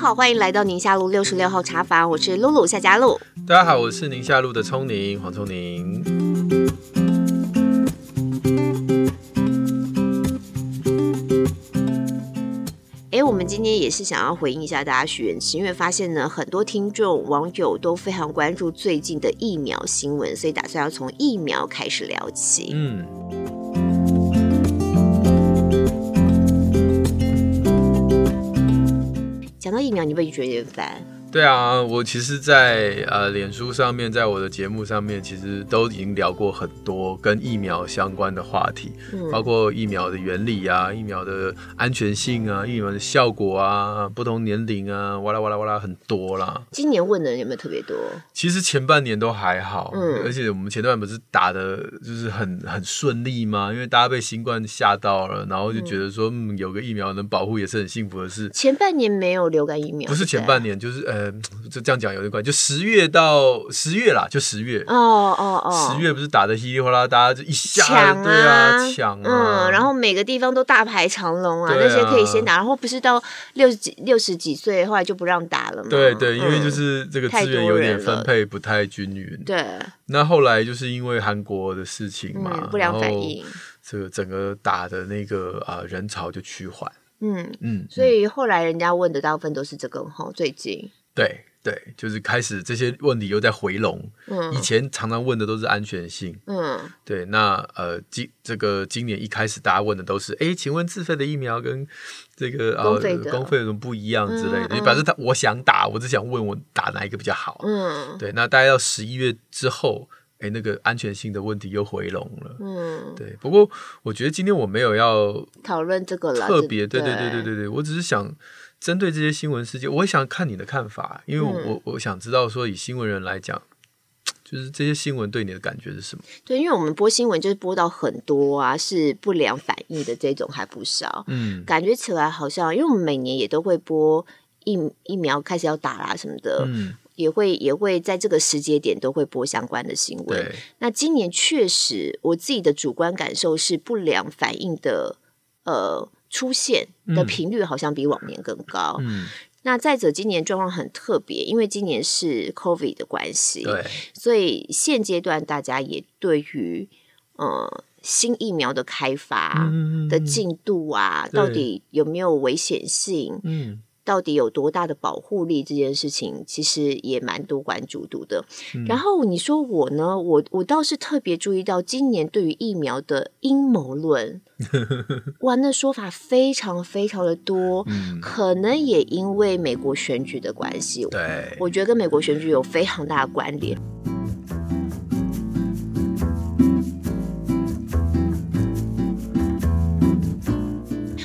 好，欢迎来到宁夏路六十六号茶房，我是露露夏佳露。大家好，我是宁夏路的聪宁黄聪宁。哎，我们今天也是想要回应一下大家许愿池，因为发现呢，很多听众网友都非常关注最近的疫苗新闻，所以打算要从疫苗开始聊起。嗯。到疫苗，你会觉得烦？对啊，我其实在，在呃脸书上面，在我的节目上面，其实都已经聊过很多跟疫苗相关的话题，嗯、包括疫苗的原理啊、疫苗的安全性啊、疫苗的效果啊、不同年龄啊，哇啦哇啦哇啦，很多啦。今年问的人有没有特别多？其实前半年都还好，嗯，而且我们前段不是打的就是很很顺利吗？因为大家被新冠吓到了，然后就觉得说，嗯，嗯，有个疫苗能保护也是很幸福的事。前半年没有流感疫苗，不是前半年，就是呃。呃，就这样讲有点关系，就十月到十月啦，就十月。哦哦哦，十月不是打的稀里哗啦，大家就一下抢啊，对啊，抢啊。嗯，然后每个地方都大排长龙啊，啊那些可以先打，然后不是到六十几、六十几岁，后来就不让打了吗？对对，因为就是这个资源有点分配不太均匀。对。那后来就是因为韩国的事情嘛，嗯、不良反应，这个整个打的那个啊、呃、人潮就趋缓。嗯嗯，所以后来人家问的大部分都是这个哈，最近。对对，就是开始这些问题又在回笼。嗯，以前常常问的都是安全性。嗯，对，那呃今这个今年一开始大家问的都是，哎，请问自费的疫苗跟这个呃公费有什么不一样之类的？就表示他我想打，我只想问我打哪一个比较好。嗯，对，那大概到十一月之后，哎，那个安全性的问题又回笼了。嗯，对。不过我觉得今天我没有要讨论这个了，特别对对对对对对，我只是想。针对这些新闻事件，我也想看你的看法，因为我、嗯、我想知道说，以新闻人来讲，就是这些新闻对你的感觉是什么？对，因为我们播新闻就是播到很多啊，是不良反应的这种还不少，嗯，感觉起来好像，因为我们每年也都会播疫疫苗开始要打啦什么的，嗯，也会也会在这个时间点都会播相关的新闻。对那今年确实，我自己的主观感受是不良反应的，呃。出现的频率好像比往年更高。嗯，那再者，今年状况很特别，因为今年是 COVID 的关系，对，所以现阶段大家也对于呃新疫苗的开发的进度啊，嗯、到底有没有危险性？嗯。到底有多大的保护力？这件事情其实也蛮多关注度的。嗯、然后你说我呢？我我倒是特别注意到今年对于疫苗的阴谋论，哇，那说法非常非常的多。嗯、可能也因为美国选举的关系，对，我觉得跟美国选举有非常大的关联。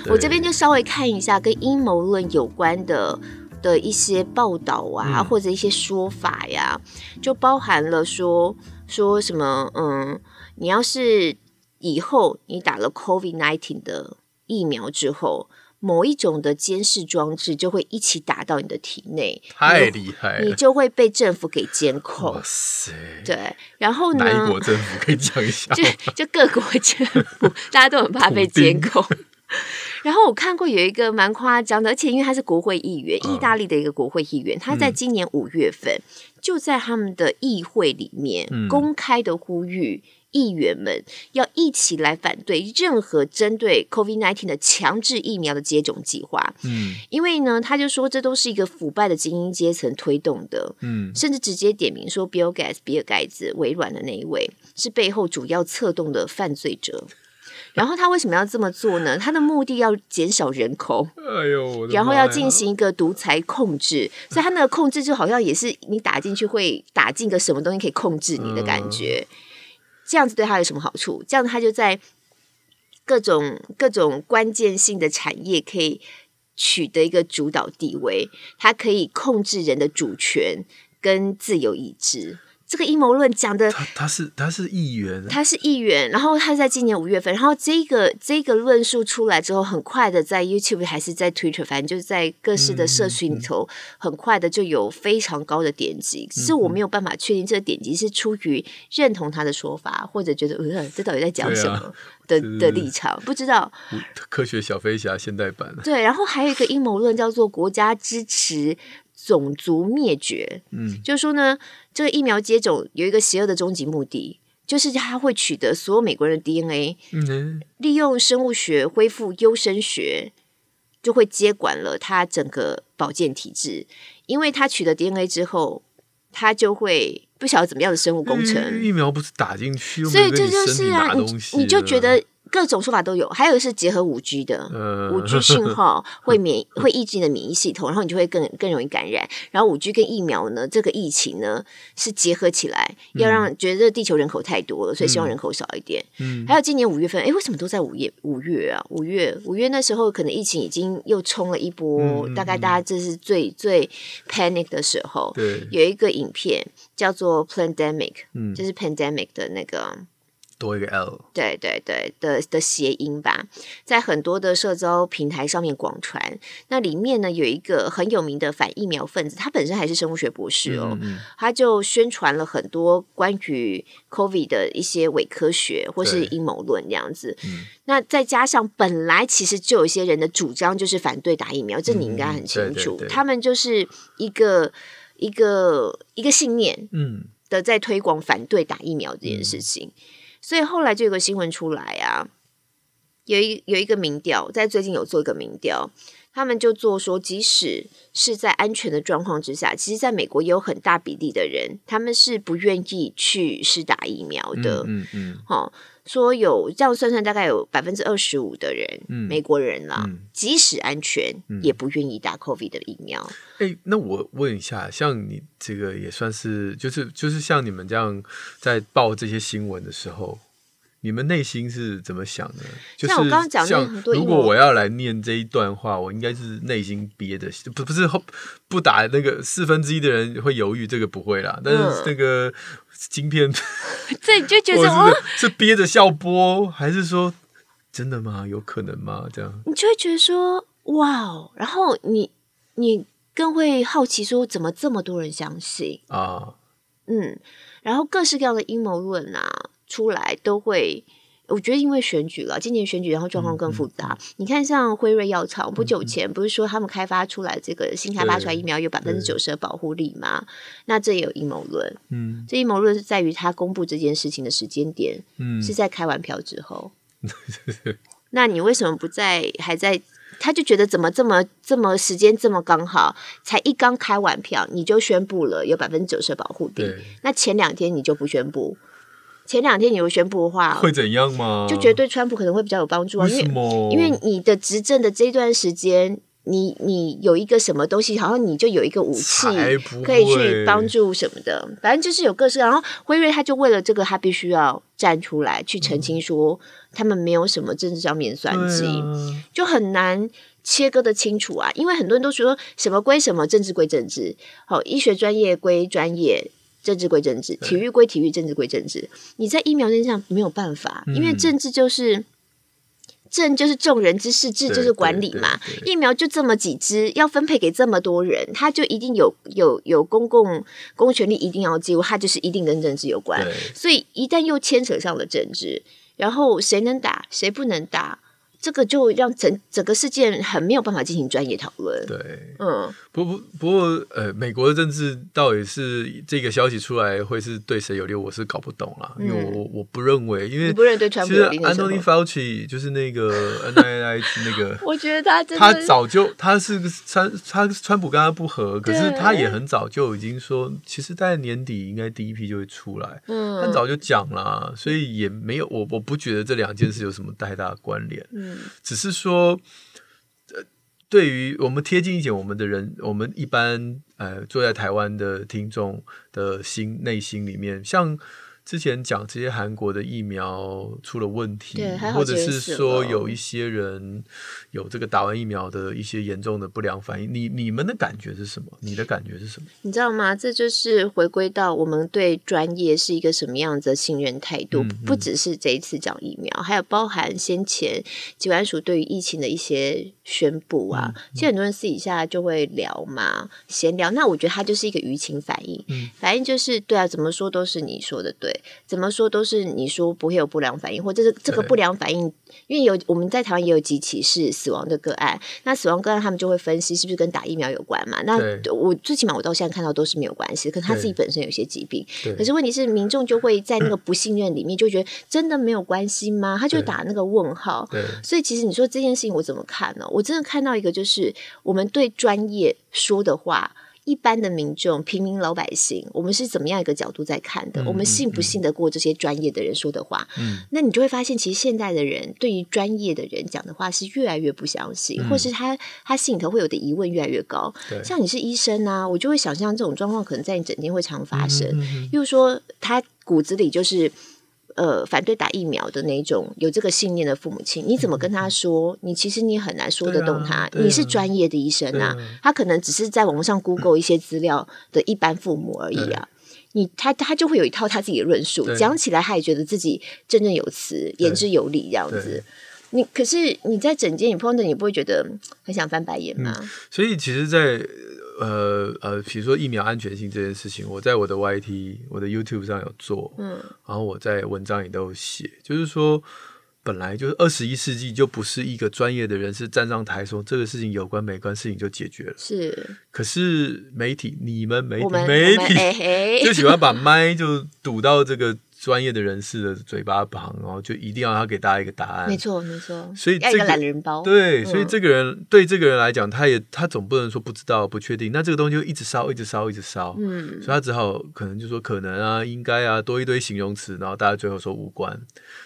我这边就稍微看一下跟阴谋论有关的的一些报道啊，嗯、或者一些说法呀，就包含了说说什么，嗯，你要是以后你打了 COVID nineteen 的疫苗之后，某一种的监视装置就会一起打到你的体内，太厉害了，你就会被政府给监控。哇塞，对，然后呢？哪一国政府可以讲一下？就就各国政府，大家都很怕被监控。然后我看过有一个蛮夸张的，而且因为他是国会议员，意大利的一个国会议员，他在今年五月份就在他们的议会里面公开的呼吁议员们要一起来反对任何针对 COVID-19 的强制疫苗的接种计划。嗯，因为呢，他就说这都是一个腐败的精英阶层推动的。嗯，甚至直接点名说，Bill Gates 比尔盖茨，微软的那一位是背后主要策动的犯罪者。然后他为什么要这么做呢？他的目的要减少人口，哎呦，然后要进行一个独裁控制，所以他那个控制就好像也是你打进去会打进个什么东西可以控制你的感觉，嗯、这样子对他有什么好处？这样他就在各种各种关键性的产业可以取得一个主导地位，他可以控制人的主权跟自由意志。这个阴谋论讲的，他他是他是议员，他是议员，然后他在今年五月份，然后这个这个论述出来之后，很快的在 YouTube 还是在 Twitter，反正就是在各式的社群里头，嗯、很快的就有非常高的点击。只、嗯、是我没有办法确定这个点击是出于认同他的说法，或者觉得呃这到底在讲什么的、啊、的立场，不知道。科学小飞侠现代版。对，然后还有一个阴谋论叫做国家支持种族灭绝，嗯，就是说呢。这个疫苗接种有一个邪恶的终极目的，就是它会取得所有美国人的 DNA，嗯，利用生物学恢复优生学，就会接管了它整个保健体制。因为它取得 DNA 之后，它就会不晓得怎么样的生物工程。疫苗不是打进去，所以这就是啊，你你就觉得。各种说法都有，还有是结合五 G 的，五 G 信号 会免会抑制你的免疫系统，然后你就会更更容易感染。然后五 G 跟疫苗呢，这个疫情呢是结合起来，要让觉得地球人口太多了，所以希望人口少一点。嗯，还有今年五月份，哎，为什么都在五月？五月啊，五月五月那时候可能疫情已经又冲了一波，大概大家这是最最 panic 的时候。对，有一个影片叫做 Plandemic，嗯，就是 pandemic 的那个。多一个 L，对对对的的谐音吧，在很多的社交平台上面广传。那里面呢，有一个很有名的反疫苗分子，他本身还是生物学博士哦，嗯嗯，他就宣传了很多关于 COVID 的一些伪科学或是阴谋论这样子。嗯、那再加上本来其实就有一些人的主张就是反对打疫苗，这你应该很清楚。嗯、对对对，他们就是一个一个一个信念，嗯，的在推广反对打疫苗这件事情。嗯所以后来就有个新闻出来啊，有一有一个民调，在最近有做一个民调，他们就做说，即使是在安全的状况之下，其实在美国也有很大比例的人，他们是不愿意去施打疫苗的。嗯嗯，好、嗯。说有这样算算，大概有百分之二十五的人，嗯、美国人啦，嗯、即使安全，嗯、也不愿意打 COVID 的疫苗。哎、欸，那我问一下，像你这个也算是，就是就是像你们这样在报这些新闻的时候，你们内心是怎么想的？就是像我刚刚讲的很多，如果我要来念这一段话，我应该是内心憋的，不不是不打那个四分之一的人会犹豫，这个不会啦，但是那个。晶片，这你就觉得 是，是憋着笑播，还是说真的吗？有可能吗？这样你就会觉得说哇哦，然后你你更会好奇说，怎么这么多人相信啊？嗯，然后各式各样的阴谋论啊出来都会。我觉得因为选举了，今年选举，然后状况更复杂。你看，像辉瑞药厂不久前不是说他们开发出来这个新开发出来疫苗有百分之九十的保护力吗？那这也有阴谋论。嗯，这阴谋论是在于他公布这件事情的时间点，嗯，是在开完票之后。嗯、那你为什么不在？还在？他就觉得怎么这么这么时间这么刚好，才一刚开完票你就宣布了有百分之九十的保护力？那前两天你就不宣布？前两天你有宣布的话，会怎样吗？就觉得对川普可能会比较有帮助啊。为什么？因为因为你的执政的这段时间，你你有一个什么东西，好像你就有一个武器可以去帮助什么的。反正就是有各式。然后辉瑞他就为了这个，他必须要站出来去澄清说，他们没有什么政治上面算计，啊、就很难切割的清楚啊。因为很多人都说什么归什么，政治归政治，好，医学专业归专业。政治归政治，体育归体育，政治归政治。你在疫苗这上没有办法，因为政治就是政，就是众人之事，治就是管理嘛。疫苗就这么几支，要分配给这么多人，他就一定有有有公共公权力，一定要记录，他就是一定跟政治有关。所以一旦又牵扯上了政治，然后谁能打，谁不能打？这个就让整整个事件很没有办法进行专业讨论。对，嗯，不不不过，呃，美国的政治到底是这个消息出来会是对谁有利，我是搞不懂啦。嗯、因为我我不认为，因为不认对川普有利。其实 Anthony Fauci 就是那个 NIH 那个，我觉得他他早就他是川他川普跟他不合，可是他也很早就已经说，其实在年底应该第一批就会出来，嗯，他早就讲了，所以也没有我我不觉得这两件事有什么太大的关联，嗯。只是说，呃，对于我们贴近一点，我们的人，我们一般呃坐在台湾的听众的心内心里面，像之前讲这些韩国的疫苗出了问题，或者是说有一些人有这个打完疫苗的一些严重的不良反应，你你们的感觉是什么？你的感觉是什么？你知道吗？这就是回归到我们对专业是一个什么样子的信任态度，嗯嗯、不只是这一次讲疫苗，还有包含先前疾管署对于疫情的一些宣布啊。其实很多人私底下就会聊嘛，闲聊。那我觉得它就是一个舆情反应，嗯、反应就是对啊，怎么说都是你说的对。怎么说都是你说不会有不良反应，或者是这个不良反应，因为有我们在台湾也有几起是死亡的个案，那死亡个案他们就会分析是不是跟打疫苗有关嘛？那我最起码我到现在看到都是没有关系，可是他自己本身有些疾病，可是问题是民众就会在那个不信任里面就觉得真的没有关系吗？他就打那个问号。所以其实你说这件事情我怎么看呢？我真的看到一个就是我们对专业说的话。一般的民众、平民老百姓，我们是怎么样一个角度在看的？嗯、我们信不信得过这些专业的人说的话？嗯，那你就会发现，其实现在的人对于专业的人讲的话是越来越不相信，嗯、或是他他心里头会有的疑问越来越高。对像你是医生啊，我就会想象这种状况可能在你整天会常发生。又说他骨子里就是。呃，反对打疫苗的那种有这个信念的父母亲，你怎么跟他说？你其实你很难说得动他。啊啊、你是专业的医生啊，啊他可能只是在网上 Google 一些资料的一般父母而已啊。你他他就会有一套他自己的论述，讲起来他也觉得自己振振有词、言之有理这样子。你可是你在整间你碰到你不会觉得很想翻白眼吗？嗯、所以其实，在。呃呃，比如说疫苗安全性这件事情，我在我的 YT、我的 YouTube 上有做，嗯，然后我在文章也都有写，就是说，本来就是二十一世纪就不是一个专业的人士站上台说这个事情有关没关，事情就解决了，是。可是媒体，你们媒体媒体就喜欢把麦就堵到这个。专业的人士的嘴巴旁，然后就一定要他给大家一个答案。没错，没错。所以这个懒人包。对，所以这个人、嗯、对这个人来讲，他也他总不能说不知道、不确定。那这个东西就一直烧，一直烧，一直烧。嗯。所以他只好可能就说可能啊，应该啊，多一堆形容词，然后大家最后说无关。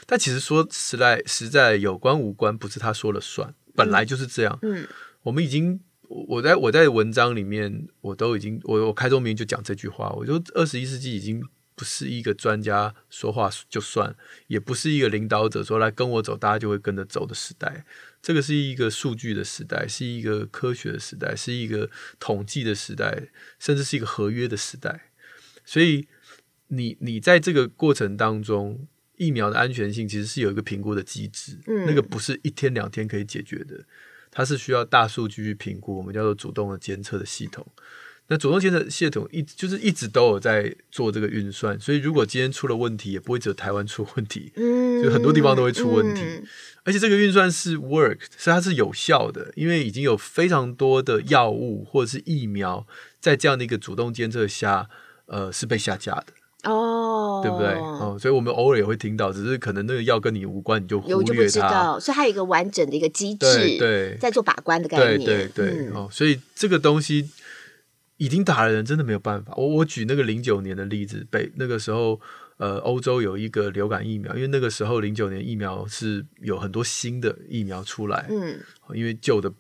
但其实说实在实在有关无关，不是他说了算，本来就是这样。嗯。我们已经，我在我在文章里面，我都已经，我我开宗明义就讲这句话，我就二十一世纪已经。不是一个专家说话就算，也不是一个领导者说来跟我走，大家就会跟着走的时代。这个是一个数据的时代，是一个科学的时代，是一个统计的时代，甚至是一个合约的时代。所以你，你你在这个过程当中，疫苗的安全性其实是有一个评估的机制，嗯，那个不是一天两天可以解决的，它是需要大数据去评估，我们叫做主动的监测的系统。那主动监测系统一就是一直都有在做这个运算，所以如果今天出了问题，也不会只有台湾出问题，嗯，就很多地方都会出问题。嗯、而且这个运算是 work，是它是有效的，因为已经有非常多的药物或者是疫苗在这样的一个主动监测下，呃，是被下架的哦，对不对？哦，所以我们偶尔也会听到，只是可能那个药跟你无关，你就忽略它，所以它有一个完整的一个机制，对，在做把关的概念，对对对，嗯、哦，所以这个东西。已经打了人真的没有办法。我我举那个零九年的例子，北那个时候，呃，欧洲有一个流感疫苗，因为那个时候零九年疫苗是有很多新的疫苗出来，嗯，因为旧的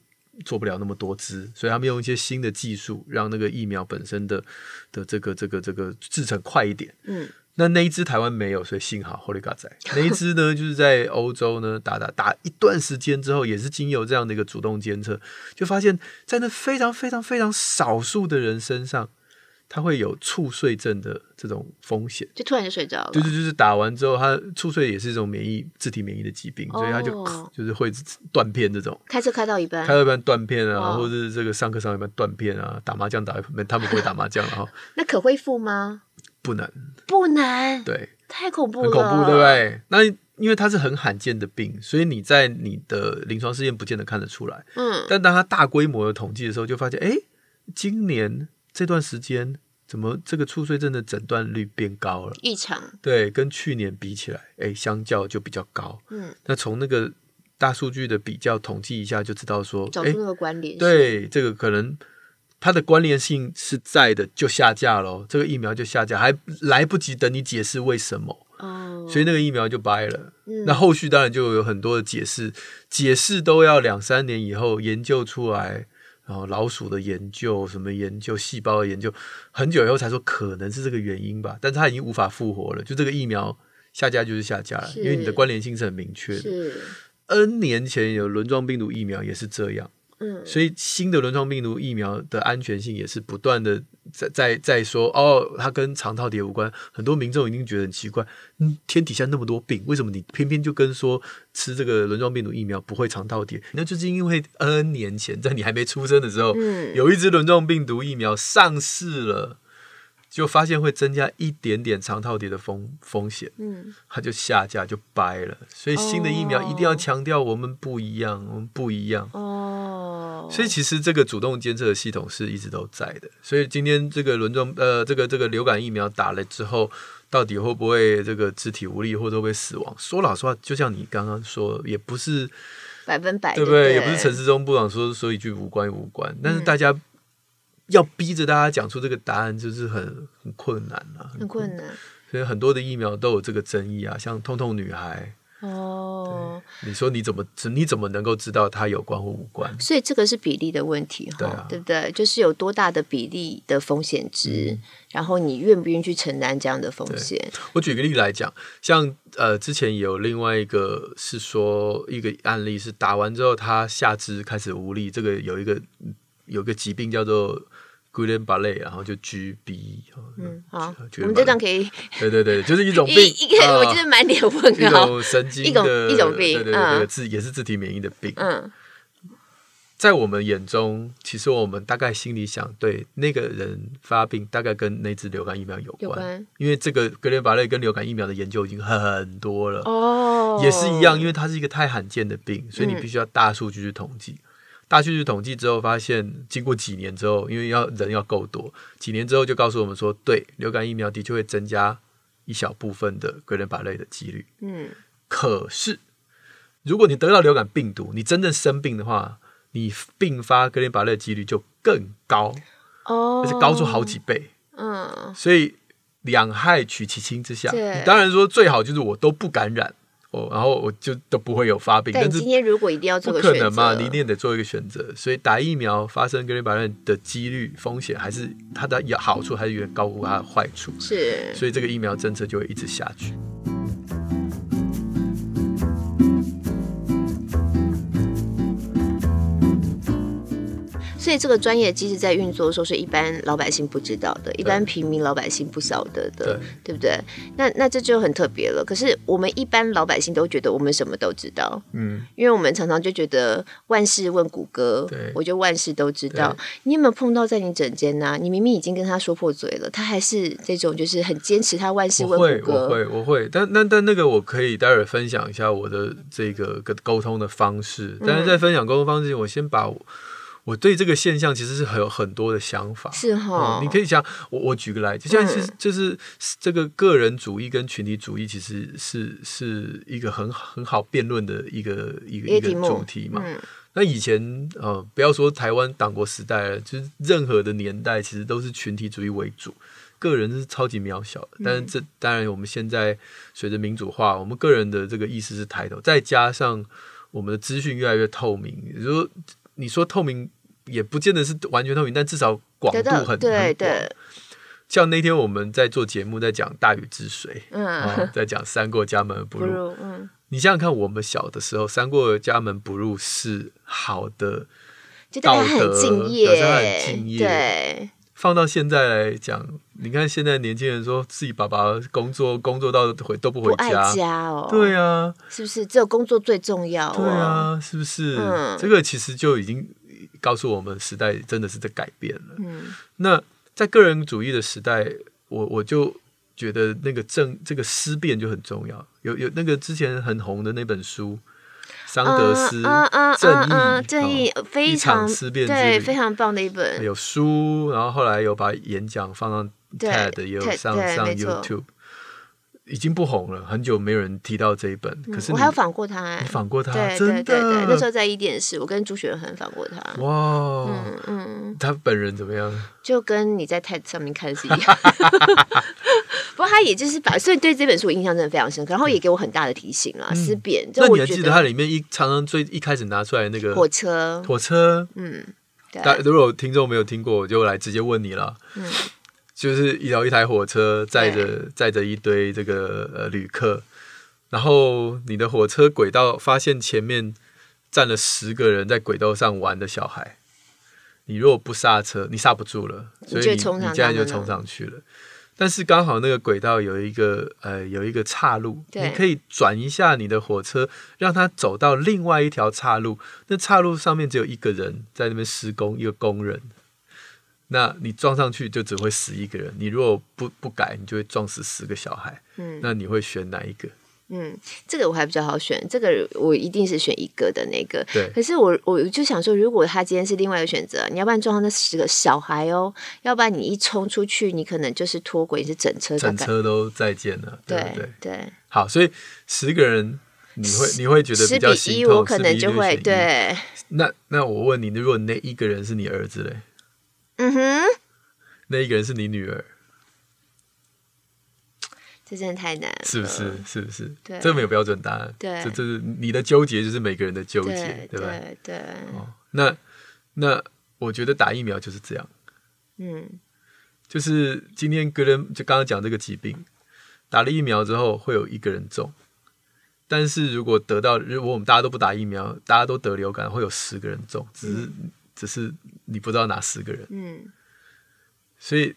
做不了那么多支，所以他们用一些新的技术，让那个疫苗本身的的这个这个这个制成快一点，嗯。那那一只台湾没有，所以幸好 Holy God 在那一只呢，就是在欧洲呢打打打一段时间之后，也是经由这样的一个主动监测，就发现，在那非常非常非常少数的人身上，他会有猝睡症的这种风险，就突然就睡着了。就是就是打完之后，他猝睡也是一种免疫自体免疫的疾病，所以他就 就是会断片这种。开车开到一半，开到一半断片啊，或者是这个上课上一半断片啊，打麻将打一半，他们不会打麻将了哈。那可恢复吗？不能，不能，对，太恐怖了，很恐怖，对不对？那因为它是很罕见的病，所以你在你的临床试验不见得看得出来。嗯，但当它大规模的统计的时候，就发现，哎，今年这段时间怎么这个猝睡症的诊断率变高了？异常，对，跟去年比起来，哎，相较就比较高。嗯，那从那个大数据的比较统计一下，就知道说，找出那个关联，对，这个可能。它的关联性是在的，就下架了，这个疫苗就下架，还来不及等你解释为什么，哦，所以那个疫苗就掰了。嗯，那后续当然就有很多的解释，解释都要两三年以后研究出来，然后老鼠的研究，什么研究细胞的研究，很久以后才说可能是这个原因吧，但是它已经无法复活了，就这个疫苗下架就是下架了，因为你的关联性是很明确的。N 年前有轮状病毒疫苗也是这样。嗯，所以新的轮状病毒疫苗的安全性也是不断的在在在说哦，它跟肠套叠无关。很多民众已经觉得很奇怪，嗯，天底下那么多病，为什么你偏偏就跟说吃这个轮状病毒疫苗不会肠套叠？那就是因为 N 年前在你还没出生的时候，嗯，有一支轮状病毒疫苗上市了。就发现会增加一点点肠套叠的风风险，嗯，它就下架就掰了。所以新的疫苗一定要强调我们不一样，我们不一样。哦，所以其实这个主动监测的系统是一直都在的。所以今天这个轮状呃，这个这个流感疫苗打了之后，到底会不会这个肢体无力或者会不会死亡？说老实话，就像你刚刚说，也不是百分百，对不对？也不是陈世忠部长说说一句无关无关，但是大家。要逼着大家讲出这个答案，就是很很困难啊，很困难。所以很多的疫苗都有这个争议啊，像痛痛女孩哦，你说你怎么你怎么能够知道它有关或无关？所以这个是比例的问题，哈啊，对不对？就是有多大的比例的风险值，嗯、然后你愿不愿意去承担这样的风险？我举个例子来讲，像呃，之前有另外一个是说一个案例是打完之后，他下肢开始无力，这个有一个有一个疾病叫做。古伦巴类，然后就 G B，嗯，好，我们这段可以，对对对，就是一种病，一个我觉得满脸问号，一种神经的，一种病，对对对，自也是自体免疫的病。嗯，在我们眼中，其实我们大概心里想，对那个人发病，大概跟那支流感疫苗有关，因为这个格伦巴类跟流感疫苗的研究已经很多了，哦，也是一样，因为它是一个太罕见的病，所以你必须要大数据去统计。大数据统计之后发现，经过几年之后，因为要人要够多，几年之后就告诉我们说，对，流感疫苗的确会增加一小部分的哥伦巴类的几率。嗯，可是如果你得到流感病毒，你真正生病的话，你并发哥伦巴类的几率就更高，哦，而且高出好几倍。嗯，所以两害取其轻之下，你当然说最好就是我都不感染。哦，然后我就都不会有发病。但今天如果一定要做个选择，不可能嘛？你一定得做一个选择。所以打疫苗发生格林巴类的几率风险，还是它的好处，还是远高过它的坏处。是，所以这个疫苗政策就会一直下去。所以这个专业机制在运作的时候，是一般老百姓不知道的，一般平民老百姓不晓得的，对，对不对？那那这就很特别了。可是我们一般老百姓都觉得我们什么都知道，嗯，因为我们常常就觉得万事问谷歌，对，我就万事都知道。你有没有碰到在你诊间呢？你明明已经跟他说破嘴了，他还是这种就是很坚持，他万事问谷歌。我会，我会，我会。但但但那个我可以待会儿分享一下我的这个跟沟通的方式。但是在分享沟通方式，我先把我。我对这个现象其实是很有很多的想法，是哈、嗯。你可以想，我我举个例，就像是就是这个个人主义跟群体主义，其实是是一个很很好辩论的一个一个一个主题嘛。嗯、那以前呃，不要说台湾党国时代了，就是任何的年代，其实都是群体主义为主，个人是超级渺小的。但是这当然，我们现在随着民主化，我们个人的这个意识是抬头，再加上我们的资讯越来越透明，也就是说。你说透明也不见得是完全透明，但至少广度很对对。很广。像那天我们在做节目，在讲大禹治水，嗯、啊，在讲三过家门不入。不入嗯、你想想看，我们小的时候，三过家门不入是好的道德，很敬业，很敬业。对，放到现在来讲，你看现在年轻人说自己爸爸工作工作到回都不回家，家哦，对啊，是不是只有工作最重要？对啊，是不是？嗯，这个其实就已经告诉我们时代真的是在改变了。嗯，那在个人主义的时代，我我就觉得那个正这个思辨就很重要。有有那个之前很红的那本书。桑德斯，嗯嗯嗯嗯，正义非常思辨，对，非常棒的一本。有书，然后后来有把演讲放上 TED，也有上上 YouTube，已经不红了，很久没有人提到这一本。可是我还有访过他，你访过他，对对对对，那时候在一点是，我跟朱雪恒访过他。哇，嗯嗯，他本人怎么样？就跟你在 TED 上面看是一样。不过他也就是把，所以对这本书我印象真的非常深刻，然后也给我很大的提醒啊，思辨。那你还记得它里面一常常最一开始拿出来那个火车？火车，嗯，但如果听众没有听过，我就来直接问你了。嗯，就是一条一台火车载着载着一堆这个呃旅客，然后你的火车轨道发现前面站了十个人在轨道上玩的小孩，你如果不刹车，你刹不住了，所以你你现在就冲上去了。但是刚好那个轨道有一个呃有一个岔路，你可以转一下你的火车，让它走到另外一条岔路。那岔路上面只有一个人在那边施工，一个工人。那你撞上去就只会死一个人。你如果不不改，你就会撞死十个小孩。嗯，那你会选哪一个？嗯，这个我还比较好选，这个我一定是选一个的那个。对。可是我我就想说，如果他今天是另外一个选择，你要不然撞上那十个小孩哦，要不然你一冲出去，你可能就是脱轨，是整车整车都再见了。对对对，对。好，所以十个人你会你会觉得比较心痛，十比一我可能就会对。那那我问你，如果那一个人是你儿子嘞？嗯哼。那一个人是你女儿？这真的太难了，是不是？是不是？对，这没有标准答案。对，这这是你的纠结，就是每个人的纠结，对，对吧？对，对。哦，那那我觉得打疫苗就是这样。嗯，就是今天个人就刚刚讲这个疾病，打了疫苗之后会有一个人中，但是如果得到，如果我们大家都不打疫苗，大家都得流感，会有十个人中，只是、嗯、只是你不知道哪十个人。嗯，所以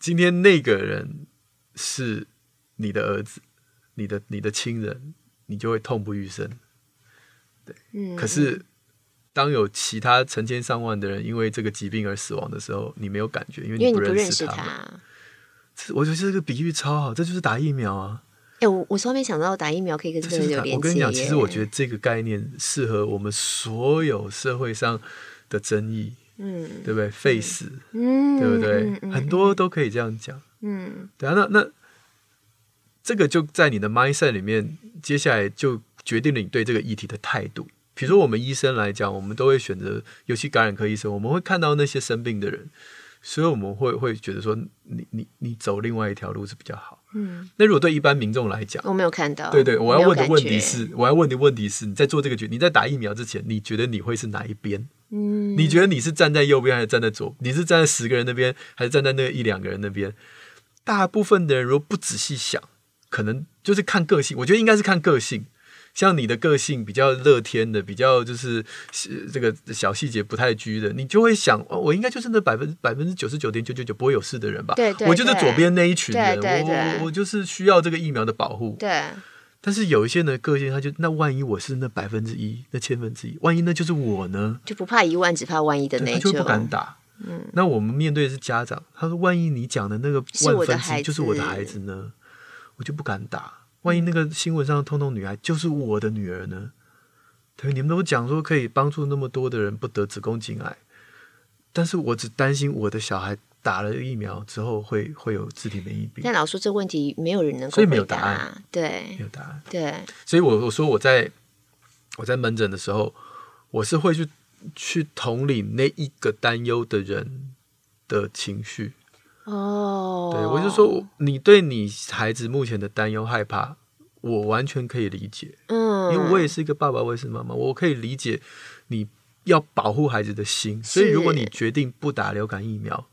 今天那个人是。你的儿子，你的你的亲人，你就会痛不欲生。对，嗯。可是，当有其他成千上万的人因为这个疾病而死亡的时候，你没有感觉，因为你不认识他。他我觉得这个比喻超好，这就是打疫苗啊！哎、欸，我我从来没想到打疫苗可以跟这个有连接。我跟你讲，其实我觉得这个概念适合我们所有社会上的争议，嗯，对不对？废死，嗯，对不对？很多都可以这样讲，嗯，对啊，那那。这个就在你的 mindset 里面，接下来就决定了你对这个议题的态度。比如说，我们医生来讲，我们都会选择，尤其感染科医生，我们会看到那些生病的人，所以我们会会觉得说，你你你走另外一条路是比较好。嗯，那如果对一般民众来讲，我没有看到。对对，我要问的问题是，我要问的问题是，你在做这个决，你在打疫苗之前，你觉得你会是哪一边？嗯，你觉得你是站在右边还是站在左？你是站在十个人那边，还是站在那一两个人那边？大部分的人如果不仔细想。可能就是看个性，我觉得应该是看个性。像你的个性比较乐天的，比较就是这个小细节不太拘的，你就会想，哦，我应该就是那百分百分之九十九点九九九不会有事的人吧？对对对，我就是左边那一群人，对对对，我我就是需要这个疫苗的保护。对。但是有一些人的个性，他就那万一我是那百分之一，那千分之一，万一那就是我呢？就不怕一万，只怕万一的那种，他就不敢打。嗯。那我们面对的是家长，他说：“万一你讲的那个万分之一就是我的孩子呢？”我就不敢打，万一那个新闻上的通通女孩就是我的女儿呢？对，你们都讲说可以帮助那么多的人不得子宫颈癌，但是我只担心我的小孩打了疫苗之后会会有自体免疫病。但老说这问题没有人能够回答，所以没有答案，对，没有答案，对。所以我我说我在我在门诊的时候，我是会去去统领那一个担忧的人的情绪。哦，对，我就说你对你孩子目前的担忧害怕，我完全可以理解。嗯，因为我也是一个爸爸，我也是妈妈，我可以理解你要保护孩子的心。所以如果你决定不打流感疫苗，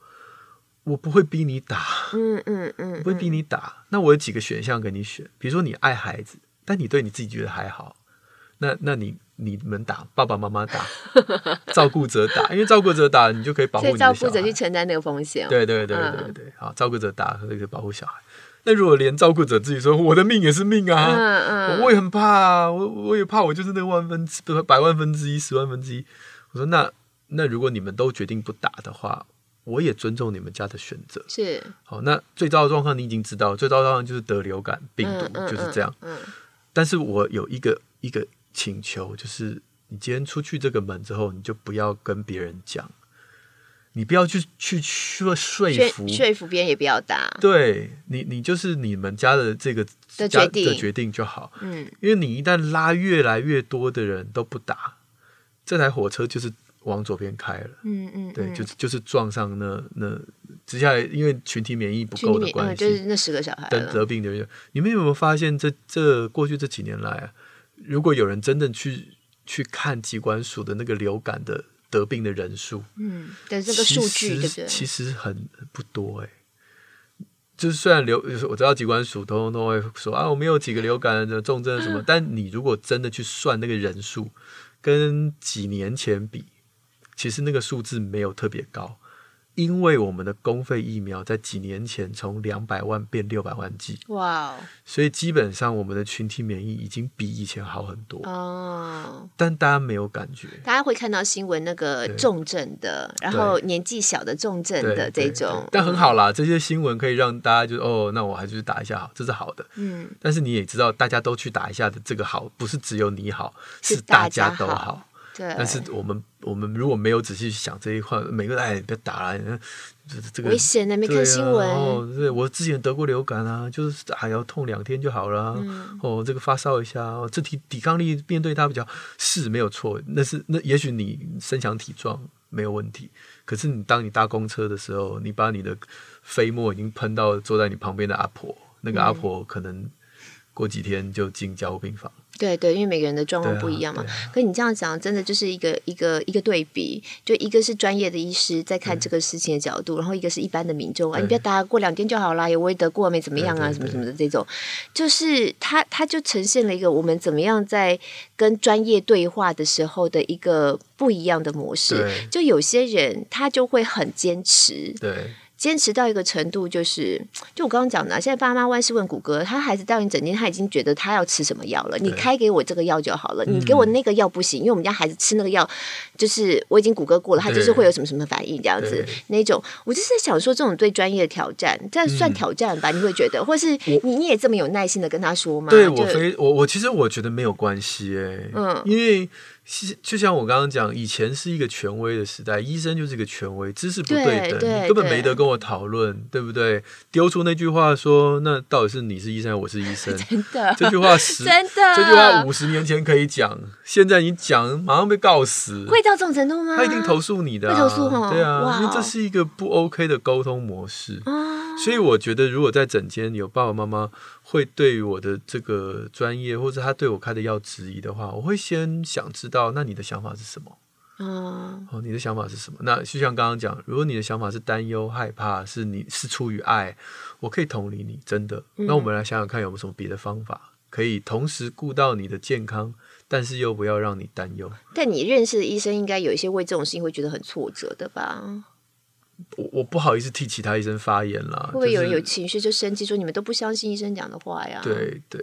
我不会逼你打。嗯嗯嗯，不会逼你打。那我有几个选项给你选，比如说你爱孩子，但你对你自己觉得还好，那那你。你们打，爸爸妈妈打，照顾者打，因为照顾者打，你就可以保护。照顾者去承担那个风险。对对对对对对，好，照顾者打，可以保护小孩。那如果连照顾者自己说我的命也是命啊，嗯嗯，我也很怕啊，我我也怕，我就是那万分之百万分之一、十万分之一。我说那那如果你们都决定不打的话，我也尊重你们家的选择。是。好，那最糟的状况你已经知道，最糟的状况就是得流感病毒，就是这样。嗯。但是我有一个一个。请求就是，你今天出去这个门之后，你就不要跟别人讲，你不要去去说说服说服别人，也不要打。对你，你就是你们家的这个的决定的决定就好。嗯，因为你一旦拉越来越多的人都不打，这台火车就是往左边开了。嗯嗯，对，就就是撞上那那接下来，因为群体免疫不够的关系，就是那十个小孩得病的人。你们有没有发现这，这这过去这几年来啊？如果有人真的去去看疾管署的那个流感的得病的人数，嗯，对这个数据对不对？其实很不多哎。就是虽然流，我知道机关署通通都会说啊，我们有几个流感的重症什么，但你如果真的去算那个人数，跟几年前比，其实那个数字没有特别高。因为我们的公费疫苗在几年前从两百万变六百万剂，哇 Wow！所以基本上我们的群体免疫已经比以前好很多哦。Oh. 但大家没有感觉，大家会看到新闻那个重症的，然后年纪小的重症的这种，但很好啦，这些新闻可以让大家就哦，那我还是打一下好，这是好的。嗯，但是你也知道，大家都去打一下的这个好，不是只有你好，是大家都好。对但是我们我们如果没有仔细想这一块，每个人哎，别打了，这个危险的，没看新闻。哦，对，我之前得过流感啊，就是还要痛两天就好了。嗯、哦，这个发烧一下，这体抵抗力面对它比较是没有错。那是那也许你身强体壮没有问题，可是你当你搭公车的时候，你把你的飞沫已经喷到坐在你旁边的阿婆，那个阿婆可能过几天就进加护病房。对对，因为每个人的状况不一样嘛。啊啊、可你这样讲，真的就是一个一个一个对比，就一个是专业的医师在看这个事情的角度，然后一个是一般的民众啊，你不要打过两天就好啦，也我也得过没怎么样啊，什么什么的这种，就是他他就呈现了一个我们怎么样在跟专业对话的时候的一个不一样的模式。就有些人他就会很坚持。对。坚持到一个程度，就是就我刚刚讲的，现在爸妈万事问谷歌，他孩子到你整天，他已经觉得他要吃什么药了，你开给我这个药就好了，嗯、你给我那个药不行，因为我们家孩子吃那个药，就是我已经谷歌过了，他就是会有什么什么反应这样子，那种我就是在想说，这种对专业的挑战，这算挑战吧？嗯、你会觉得，或是你你也这么有耐心的跟他说吗？对我非我我其实我觉得没有关系哎、欸，嗯，因为。就像我刚刚讲，以前是一个权威的时代，医生就是一个权威，知识不对等，对对根本没得跟我讨论，对，对不对？丢出那句话说，那到底是你是医生，还是我是医生？真的，这句话十，真的，这句话五十年前可以讲，现在你讲，马上被告死，会到这种程度吗？他一定投诉你的、啊，会投诉哈，对啊，哇因为这是一个不 OK 的沟通模式，哦、所以我觉得，如果在整间有爸爸妈妈。会对于我的这个专业，或者他对我开的药质疑的话，我会先想知道，那你的想法是什么？哦，哦，你的想法是什么？那就像刚刚讲，如果你的想法是担忧、害怕，是你是出于爱，我可以同理你，真的。嗯、那我们来想想看，有没有什么别的方法，可以同时顾到你的健康，但是又不要让你担忧？但你认识的医生，应该有一些为这种事情会觉得很挫折的吧？我我不好意思替其他医生发言啦。会不会有人有情绪就生气，说你们都不相信医生讲的话呀？对对，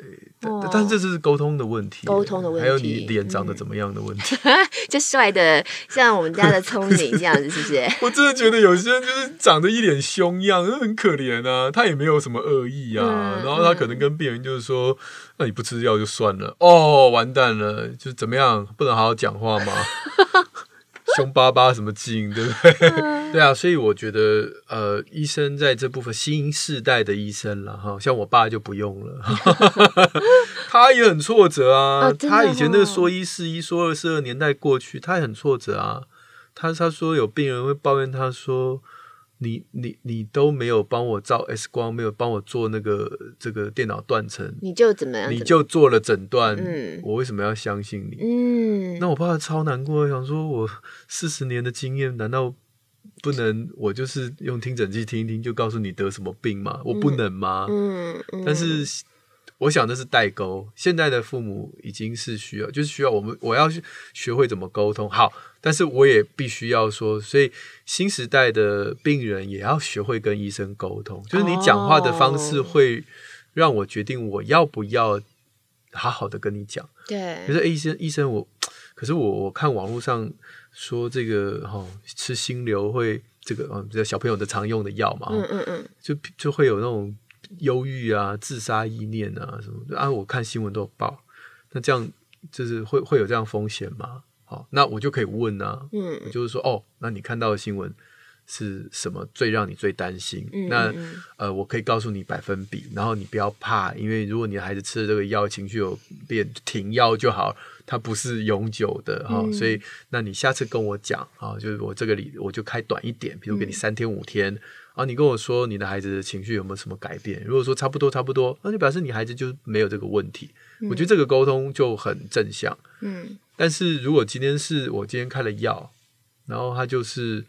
但是这是沟通的问题，沟通的问题，还有你脸长得怎么样的问题。就帅的像我们家的聪明这样子，是不是？我真的觉得有些人就是长得一脸凶样，很可怜啊。他也没有什么恶意啊，然后他可能跟病人就是说：“那你不吃药就算了。”哦，完蛋了，就是怎么样？不能好好讲话吗？凶巴巴什么劲，对不对？对啊，所以我觉得，呃，医生在这部分新世代的医生了哈，像我爸就不用了，他也很挫折啊。哦、他以前那个说一是一，说二是二年代过去，他也很挫折啊。他他说有病人会抱怨他说。你你你都没有帮我照 X 光，没有帮我做那个这个电脑断层，你就怎么样？你就做了诊断，嗯，我为什么要相信你？嗯，那我爸爸超难过，想说我四十年的经验，难道不能我就是用听诊器听一听就告诉你得什么病吗？我不能吗？嗯，嗯，但是我想这是代沟，现在的父母已经是需要，就是需要我们我要学会怎么沟通。好。但是我也必须要说，所以新时代的病人也要学会跟医生沟通，就是你讲话的方式会让我决定我要不要好好的跟你讲。对，比如说，欸，医生，医生，我可是我我看网络上说这个哈，吃心流会这个嗯，比如小朋友的常用的药嘛，嗯嗯嗯，就就会有那种忧郁啊、自杀意念啊什么的啊，我看新闻都有报，那这样就是会会有这样风险吗？好，那我就可以问呢、啊，嗯，就是说，哦，那你看到的新闻是什么最让你最担心？嗯、那呃，我可以告诉你百分比，然后你不要怕，因为如果你的孩子吃了这个药，情绪有变，停药就好，它不是永久的哈。嗯、所以，那你下次跟我讲啊，就是我这个里我就开短一点，比如给你三天五天，啊、你跟我说你的孩子的情绪有没有什么改变？如果说差不多差不多，那就表示你孩子就没有这个问题。嗯、我觉得这个沟通就很正向，嗯。但是如果今天是我今天开了药，然后他就是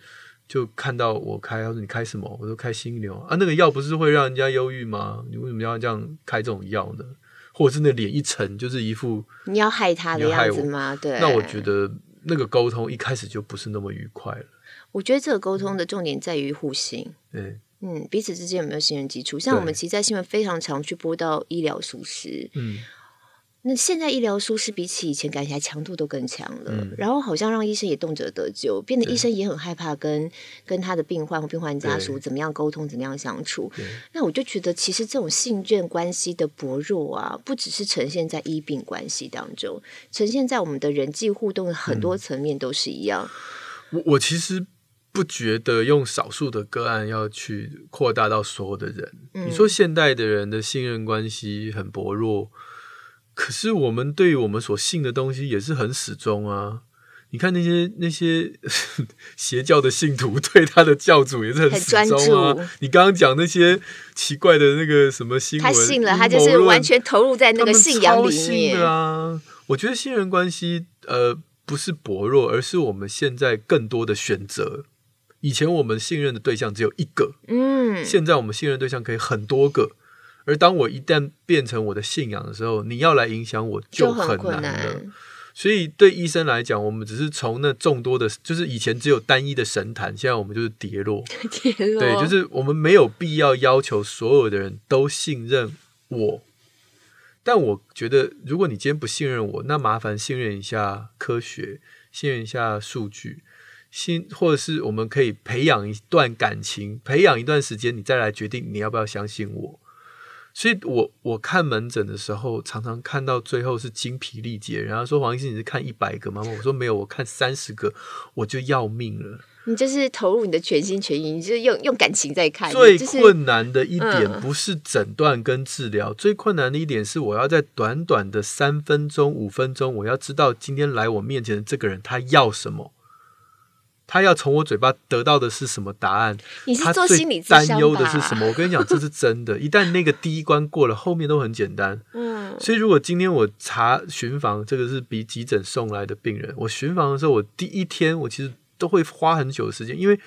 就看到我开，他说你开什么？我说开心牛啊，那个药不是会让人家忧郁吗？你为什么要这样开这种药呢？或者是那脸一沉，就是一副你要害他的样子吗？对，那我觉得那个沟通一开始就不是那么愉快了。我觉得这个沟通的重点在于互信。嗯。嗯，彼此之间有没有信任基础？像我们其实，在新闻非常常去播到医疗疏失。嗯，那现在医疗书是比起以前，感觉强度都更强了。嗯，然后好像让医生也动辄得咎，变得医生也很害怕跟跟他的病患或病患家属怎么样沟通，怎么样相处。那我就觉得，其实这种信任关系的薄弱啊，不只是呈现在医病关系当中，呈现在我们的人际互动的很多层面都是一样。我我其实。不觉得用少数的个案要去扩大到所有的人。嗯。你说现代的人的信任关系很薄弱，可是我们对于我们所信的东西也是很始终啊。你看那些那些 邪教的信徒对他的教主也是很始终啊。你刚刚讲那些奇怪的那个什么新闻，他信了，他就是完全投入在那个信仰里面啊。我觉得信任关系呃不是薄弱，而是我们现在更多的选择。以前我们信任的对象只有一个，嗯，现在我们信任对象可以很多个，而当我一旦变成我的信仰的时候，你要来影响我就很难了。难。所以对医生来讲，我们只是从那众多的，就是以前只有单一的神坛，现在我们就是跌落，跌落。对，就是我们没有必要要求所有的人都信任我，但我觉得，如果你今天不信任我，那麻烦信任一下科学，信任一下数据。信，或者是我们可以培养一段感情，培养一段时间，你再来决定你要不要相信我。所以我我看门诊的时候，常常看到最后是精疲力竭。然后说黄医生，你是看一百个吗？我说没有，我看三十个我就要命了。你就是投入你的全心全意，你就是用用感情在看。最困难的一点不是诊断跟治疗，嗯，最困难的一点是我要在短短的三分钟、五分钟，我要知道今天来我面前的这个人他要什么。他要从我嘴巴得到的是什么答案？你是做心理担忧的是什么？我跟你讲，这是真的。一旦那个第一关过了，后面都很简单。嗯，所以如果今天我查巡房，这个是比急诊送来的病人，我巡房的时候，我第一天我其实都会花很久的时间，因为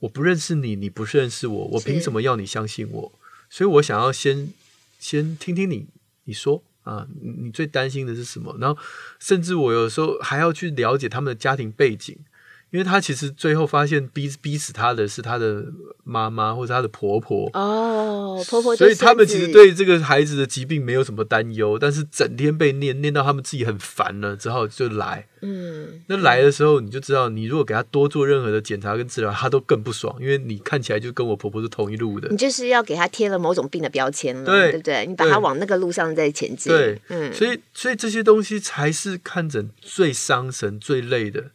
我不认识你，你不认识我，我凭什么要你相信我？所以我想要先先听听你，你说啊，你最担心的是什么？然后甚至我有时候还要去了解他们的家庭背景。因为他其实最后发现逼逼死他的是他的妈妈或者他的婆婆哦，婆婆，所以他们其实对这个孩子的疾病没有什么担忧，但是整天被念念到他们自己很烦了，之后就来。嗯，那来的时候你就知道，你如果给他多做任何的检查跟治疗，他都更不爽，因为你看起来就跟我婆婆是同一路的。你就是要给他贴了某种病的标签了，对，对不对？你把他往那个路上在前进。对，嗯，所以所以这些东西才是看诊最伤神、最累的。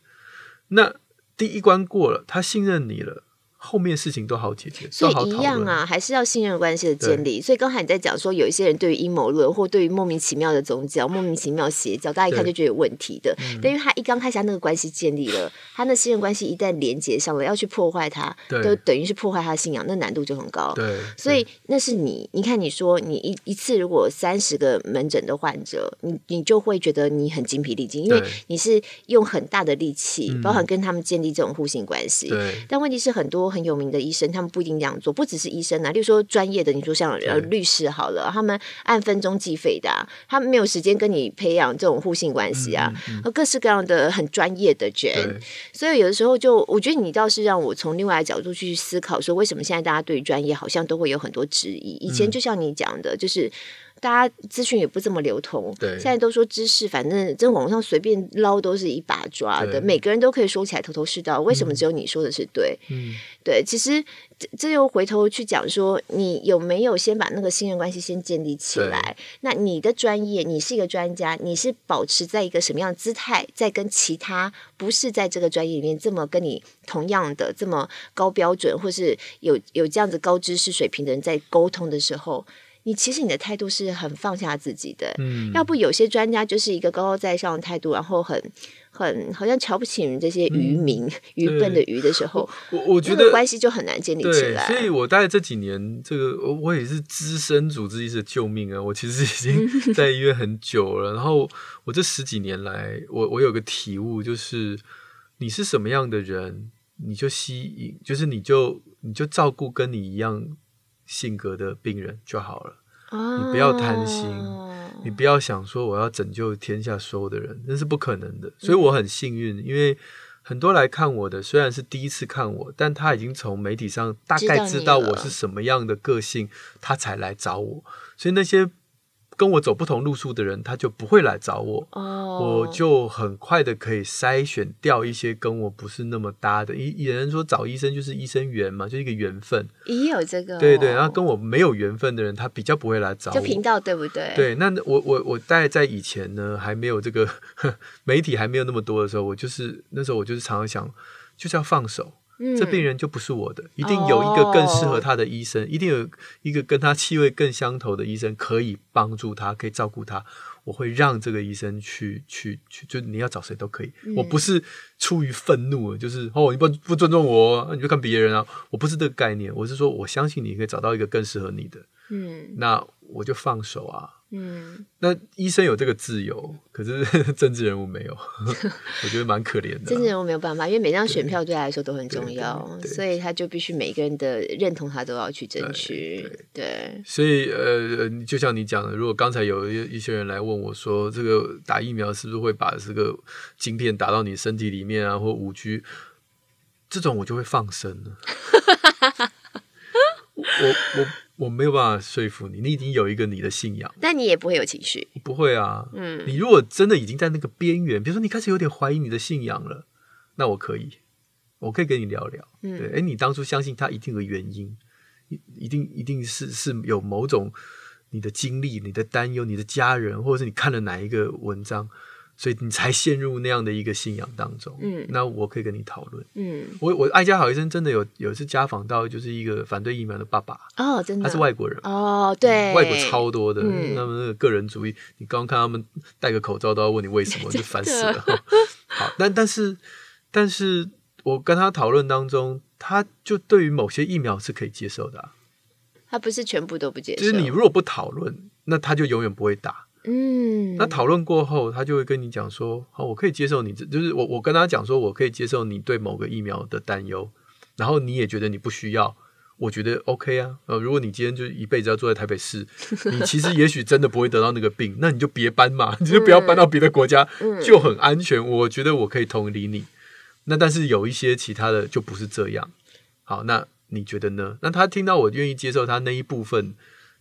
那。第一关过了，他信任你了。后面事情都好解决，所以一样啊，还是要信任关系的建立。所以刚才你在讲说，有一些人对于阴谋论或对于莫名其妙的宗教、莫名其妙邪教，大家一看就觉得有问题的。但因为他一刚开始，他那个关系建立了，他那信任关系一旦连接上了，要去破坏他，就等于是破坏他的信仰，那难度就很高。对，所以那是你，你看，你说你一一次如果三十个门诊的患者，你你就会觉得你很精疲力尽，因为你是用很大的力气，包含跟他们建立这种互信关系。对，但问题是很多。很有名的医生，他们不一定这样做，不只是医生啊，例如说专业的，你说像呃律师好了，他们按分钟计费的，啊，他们没有时间跟你培养这种互信关系啊，和、嗯嗯、各式各样的很专业的人，所以有的时候就我觉得你倒是让我从另外的角度去思考，说为什么现在大家对于专业好像都会有很多质疑？以前就像你讲的，就是。大家资讯也不这么流通，对，现在都说知识，反正在网上随便捞都是一把抓的，每个人都可以说起来头头是道。为什么只有你说的是对？嗯，对，其实这这又回头去讲说，你有没有先把那个信任关系先建立起来？那你的专业，你是一个专家，你是保持在一个什么样的姿态，在跟其他不是在这个专业里面这么跟你同样的这么高标准，或是有有这样子高知识水平的人在沟通的时候？你其实你的态度是很放下自己的，嗯，要不有些专家就是一个高高在上的态度，然后很很好像瞧不起人这些愚民、嗯、愚笨的愚的时候，我我觉得关系就很难建立起来。所以我大概这几年，这个我也是资深主治医师的救命啊！我其实已经 在医院很久了，然后我这十几年来，我我有个体悟就是，你是什么样的人，你就吸引，就是你就你就照顾跟你一样性格的病人就好了。哦、你不要贪心，你不要想说我要拯救天下所有的人，那是不可能的。所以我很幸运，因为很多来看我的虽然是第一次看我，但他已经从媒体上大概知道我是什么样的个性，他才来找我。所以那些。跟我走不同路数的人，他就不会来找我，oh. 我就很快的可以筛选掉一些跟我不是那么搭的。有有人说找医生就是医生缘嘛，就一个缘分。也有这个、哦，对对。然后跟我没有缘分的人，他比较不会来找我。就频道对不对？对，那我我我大概在以前呢，还没有这个 媒体还没有那么多的时候，我就是那时候我就是常常想，就是要放手。嗯、这病人就不是我的，一定有一个更适合他的医生，哦、一定有一个跟他气味更相投的医生可以帮助他，可以照顾他。我会让这个医生去去去，就你要找谁都可以。嗯、我不是出于愤怒，就是哦，你不不尊重我，你就看别人啊。我不是这个概念，我是说我相信你可以找到一个更适合你的。嗯，那我就放手啊。嗯，那医生有这个自由，可是 政治人物没有，我觉得蛮可怜的。政治人物没有办法，因为每张选票对他来说都很重要，所以他就必须每个人的认同他都要去争取。对，所以呃，就像你讲的，如果刚才有一一些人来问我说，这个打疫苗是不是会把这个晶片打到你身体里面啊，或五 G，这种我就会放生了。我 我。我没有办法说服你，你已经有一个你的信仰，但你也不会有情绪，不会啊。嗯，你如果真的已经在那个边缘，比如说你开始有点怀疑你的信仰了，那我可以，我可以跟你聊聊。嗯，对，哎，你当初相信他一定的原因，一一定一定是是有某种你的经历、你的担忧、你的家人，或者是你看了哪一个文章。所以你才陷入那样的一个信仰当中。嗯，那我可以跟你讨论。嗯，我我爱家好医生真的有有一次家访到就是一个反对疫苗的爸爸。哦，真的，他是外国人。哦，对，外国超多的，嗯、他们那个个人主义。你刚刚看他们戴个口罩都要问你为什么，就烦死了。好，但但是但是我跟他讨论当中，他就对于某些疫苗是可以接受的、啊。他不是全部都不接受。就是你如果不讨论，那他就永远不会打。嗯，那讨论过后，他就会跟你讲说：“好，我可以接受你，就是我我跟他讲说，我可以接受你对某个疫苗的担忧，然后你也觉得你不需要，我觉得 OK 啊。呃，如果你今天就一辈子要坐在台北市，你其实也许真的不会得到那个病，那你就别搬嘛，你就不要搬到别的国家，就很安全。我觉得我可以同理你。那但是有一些其他的就不是这样。好，那你觉得呢？那他听到我愿意接受他那一部分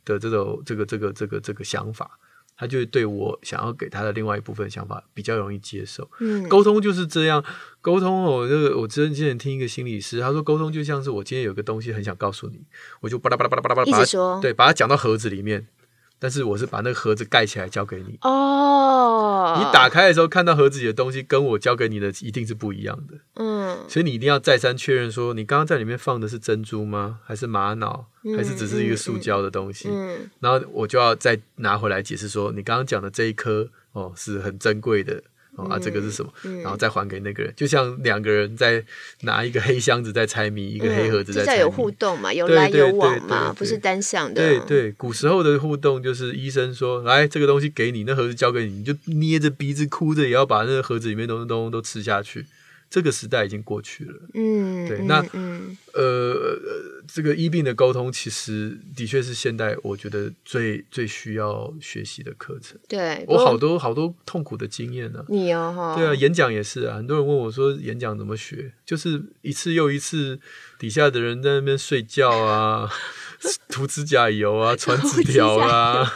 的这种这个这个这个这个想法。”他就对我想要给他的另外一部分想法比较容易接受。嗯，沟通就是这样，沟通哦，这个我之前听一个心理师，他说沟通就像是我今天有个东西很想告诉你，我就巴拉巴拉巴拉巴拉巴拉，把它对，把它讲到盒子里面。但是我是把那个盒子盖起来交给你哦。你打开的时候看到盒子里的东西，跟我交给你的一定是不一样的。嗯，所以你一定要再三确认说，你刚刚在里面放的是珍珠吗？还是玛瑙？还是只是一个塑胶的东西？嗯，嗯，然后我就要再拿回来解释说，你刚刚讲的这一颗哦是很珍贵的。哦、啊，这个是什么？嗯、然后再还给那个人，就像两个人在拿一个黑箱子在猜谜，一个黑盒子在猜谜。嗯、有互动嘛，有来有往嘛，不是单向的。对对，古时候的互动就是医生说：“来，这个东西给你，那盒子交给你，你就捏着鼻子哭着也要把那个盒子里面东西都都吃下去。”这个时代已经过去了。嗯，对，那嗯呃，这个医病的沟通，其实的确是现代我觉得最最需要学习的课程。对，我好多好多痛苦的经验呢、啊。你哦，对啊，演讲也是啊。很多人问我说，演讲怎么学？就是一次又一次，底下的人在那边睡觉啊。涂指甲油啊，传纸条啊，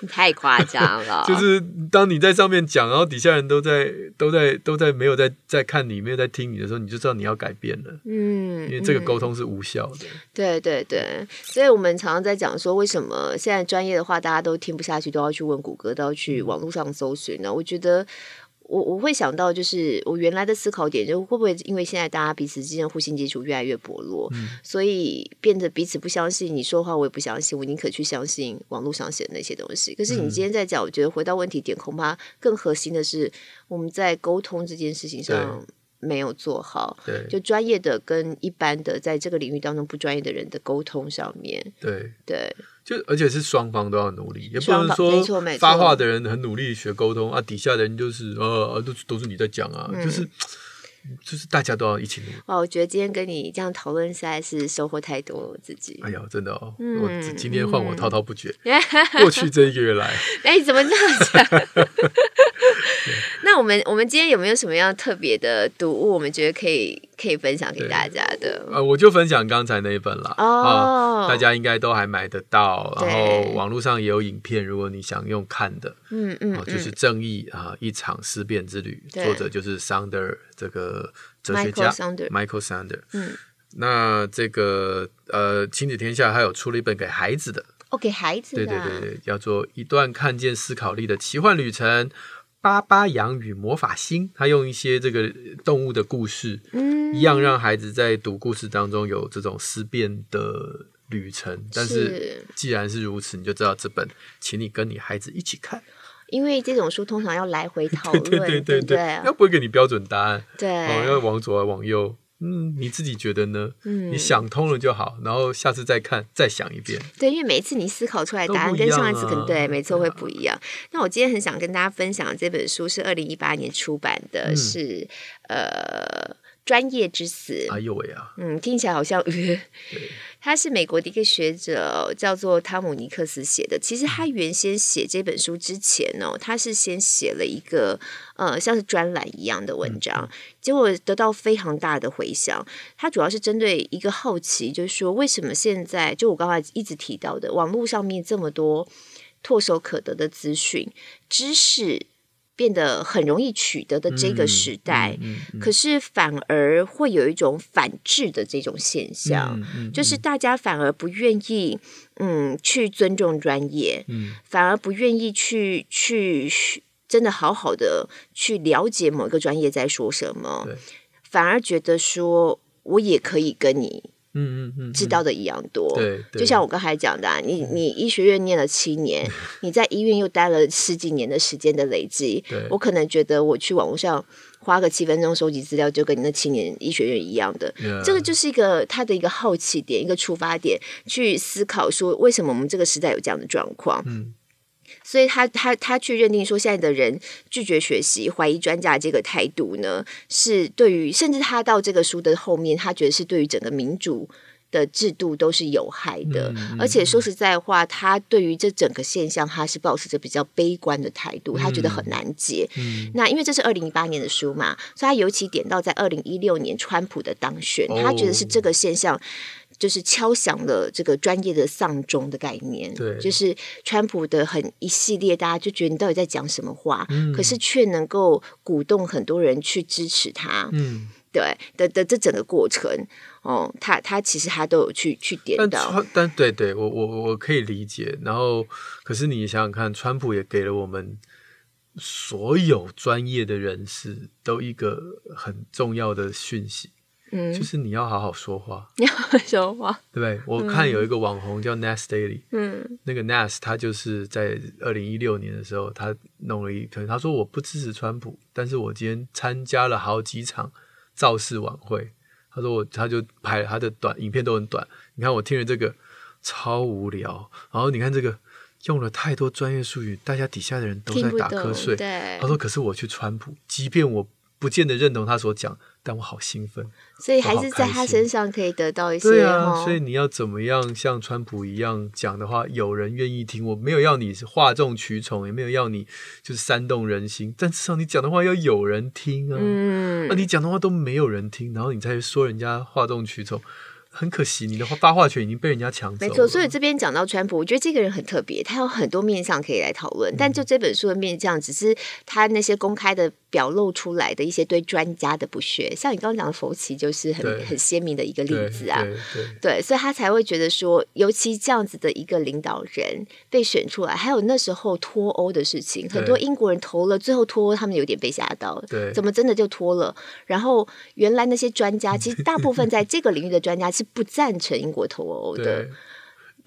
你 太夸张了。就是当你在上面讲，然后底下人都在都在都在没有在在看你，没有在听你的时候，你就知道你要改变了。嗯，因为这个沟通是无效的。嗯、对对对，所以我们常常在讲说，为什么现在专业的话大家都听不下去，都要去问谷歌，都要去网络上搜寻呢？我觉得。我我会想到，就是我原来的思考点，就会不会因为现在大家彼此之间的互信基础越来越薄弱，嗯、所以变得彼此不相信你说话，我也不相信，我宁可去相信网络上写的那些东西。可是你今天在讲，我觉得回到问题点，恐怕更核心的是我们在沟通这件事情上没有做好，对，就专业的跟一般的在这个领域当中不专业的人的沟通上面，对对。就而且是双方都要努力，也不能说发话的人很努力学沟通啊，底下的人就是呃都都是你在讲啊，嗯、就是就是大家都要一起努力。哇，我觉得今天跟你这样讨论，实在是收获太多了，我自己。哎呀，真的哦，嗯、我今天换我滔滔不绝。嗯、过去这一个月来，哎，怎么这样讲？那我们我们今天有没有什么样特别的读物？我们觉得可以可以分享给大家的？呃，我就分享刚才那一本了。哦、啊，大家应该都还买得到，然后网络上也有影片，如果你想用看的，嗯嗯、啊，就是《正义啊一场思辨之旅》，作者就是 Sandler 这个哲学家 Michael Sandler。嗯，那这个呃，亲子天下还有出了一本给孩子的，哦，给孩子的，对对对，叫做《一段看见思考力的奇幻旅程》。巴巴羊与魔法星，他用一些这个动物的故事，嗯，一样让孩子在读故事当中有这种思辨的旅程。但是既然是如此，你就知道这本，请你跟你孩子一起看，因为这种书通常要来回讨论，对对对对？要不会给你标准答案，对，哦，要往左往右。嗯，你自己觉得呢？嗯，你想通了就好，然后下次再看，再想一遍。对，因为每一次你思考出来的答案跟上一次可能对，没错会不一样。那我今天很想跟大家分享这本书是二零一八年出版的，是呃。专业之死，哎呦喂啊！嗯，听起来好像，对 他是美国的一个学者，叫做汤姆尼克斯写的。其实他原先写这本书之前呢，他是先写了一个呃，像是专栏一样的文章，嗯、结果得到非常大的回响。他主要是针对一个好奇，就是说为什么现在就我刚才一直提到的网络上面这么多唾手可得的资讯知识。变得很容易取得的这个时代，嗯嗯。嗯、可是反而会有一种反制的这种现象，就是大家反而不愿意，嗯，去尊重专业，嗯、反而不愿意去去真的好好的去了解某一个专业在说什么，反而觉得说我也可以跟你。嗯嗯嗯，知道的一样多，对，就像我刚才讲的，啊，你你医学院念了七年，你在医院又待了十几年的时间的累积，对我可能觉得我去网络上花个七分钟收集资料，就跟你那七年医学院一样的.这个就是一个他的一个好奇点，一个出发点，去思考说为什么我们这个时代有这样的状况。嗯。所以他他他去认定说，现在的人拒绝学习、怀疑专家这个态度呢，是对于甚至他到这个书的后面，他觉得是对于整个民主的制度都是有害的。嗯、而且说实在话，他对于这整个现象，他是保持着比较悲观的态度，他觉得很难解。嗯、那因为这是二零一八年的书嘛，所以他尤其点到在二零一六年川普的当选，他觉得是这个现象。就是敲响了这个专业的丧钟的概念，对，就是川普的很一系列，大家就觉得你到底在讲什么话，嗯、可是却能够鼓动很多人去支持他，嗯，对的的这整个过程，哦，他他其实他都有去去点到，但，但对对，我我我可以理解。然后，可是你想想看，川普也给了我们所有专业的人士都一个很重要的讯息。嗯，就是你要好好说话，你要好好说话，对不对？我看有一个网红叫 Nas Daily，嗯，那个 Nas 他就是在二零一六年的时候，他弄了一篇，他说我不支持川普，但是我今天参加了好几场造势晚会，他说我他就拍他的短影片都很短，你看我听了这个超无聊，然后你看这个用了太多专业术语，大家底下的人都在打瞌睡，对，他说可是我去川普，即便我不见得认同他所讲。但我好兴奋，所以还是在他身上可以得到一些。对啊，所以你要怎么样像川普一样讲的话，有人愿意听。我没有要你是哗众取宠，也没有要你就是煽动人心，但至少你讲的话要有人听啊。嗯，那你讲的话都没有人听，然后你再说人家哗众取宠。很可惜，你的发话权已经被人家抢走了。没错，所以这边讲到川普，我觉得这个人很特别，他有很多面向可以来讨论。嗯、但就这本书的面向，只是他那些公开的表露出来的一些对专家的不屑。像你刚刚讲的佛奇，就是很很鲜明的一个例子啊。对，对，对，对，所以他才会觉得说，尤其这样子的一个领导人被选出来，还有那时候脱欧的事情，很多英国人投了，最后脱欧，他们有点被吓到。对，怎么真的就脱了？然后原来那些专家，其实大部分在这个领域的专家。是不赞成英国脱欧的，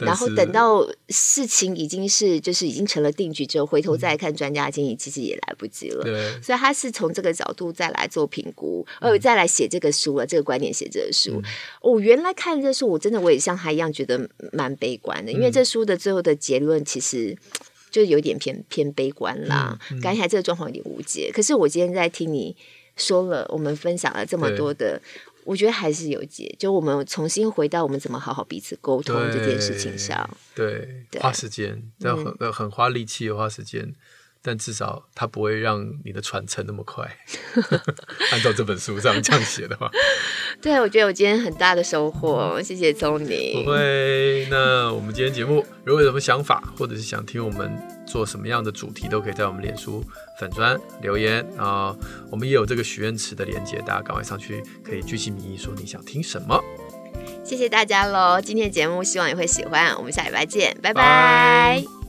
然后等到事情已经是就是已经成了定局之后，回头再看专家建议，其实也来不及了。对所以他是从这个角度再来做评估，呃，再来写这个书了。这个观点写这个书，我、嗯哦、原来看这书，我真的我也像他一样觉得蛮悲观的，因为这书的最后的结论其实就有点偏偏悲观啦。感觉、嗯嗯、这个状况有点无解。可是我今天在听你。说了，我们分享了这么多的，我觉得还是有解。就我们重新回到我们怎么好好彼此沟通这件事情上，对，对花时间，要很、嗯、很花力气，花时间。但至少它不会让你的传承那么快。按照这本书上这样写的话，对，我觉得我今天很大的收获，谢谢聪宁。不会，那我们今天节目如果有什么想法，或者是想听我们做什么样的主题，都可以在我们脸书粉砖留言啊。我们也有这个许愿池的连接，大家赶快上去，可以具体名义说你想听什么。谢谢大家喽，今天的节目希望你会喜欢，我们下礼拜见，拜拜。Bye